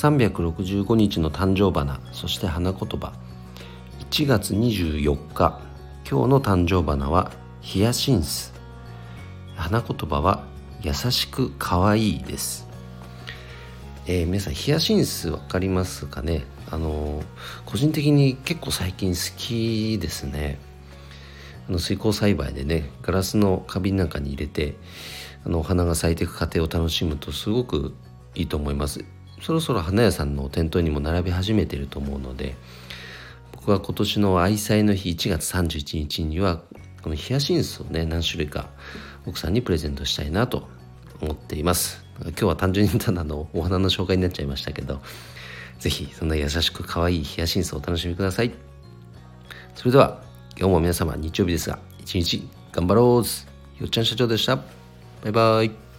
365日の誕生花そして花言葉。1月24日今日の誕生花はヒヤシンス花言葉は優しく可愛いです。えー、皆さんヒヤシンス分かりますかね？あの個人的に結構最近好きですね。あの水耕栽培でねガラスの花瓶なんかに入れてあのお花が咲いていく過程を楽しむとすごくいいと思います。そろそろ花屋さんの店頭にも並び始めてると思うので僕は今年の愛妻の日1月31日にはこのヒヤシンスをね何種類か奥さんにプレゼントしたいなと思っています。今日は単純にただのお花の紹介になっちゃいましたけど是非そんな優しく可愛いヒヤシンスをお楽しみください。それでは今日も皆様日曜日ですが一日頑張ろうよっちゃん社長でした。バイバイ。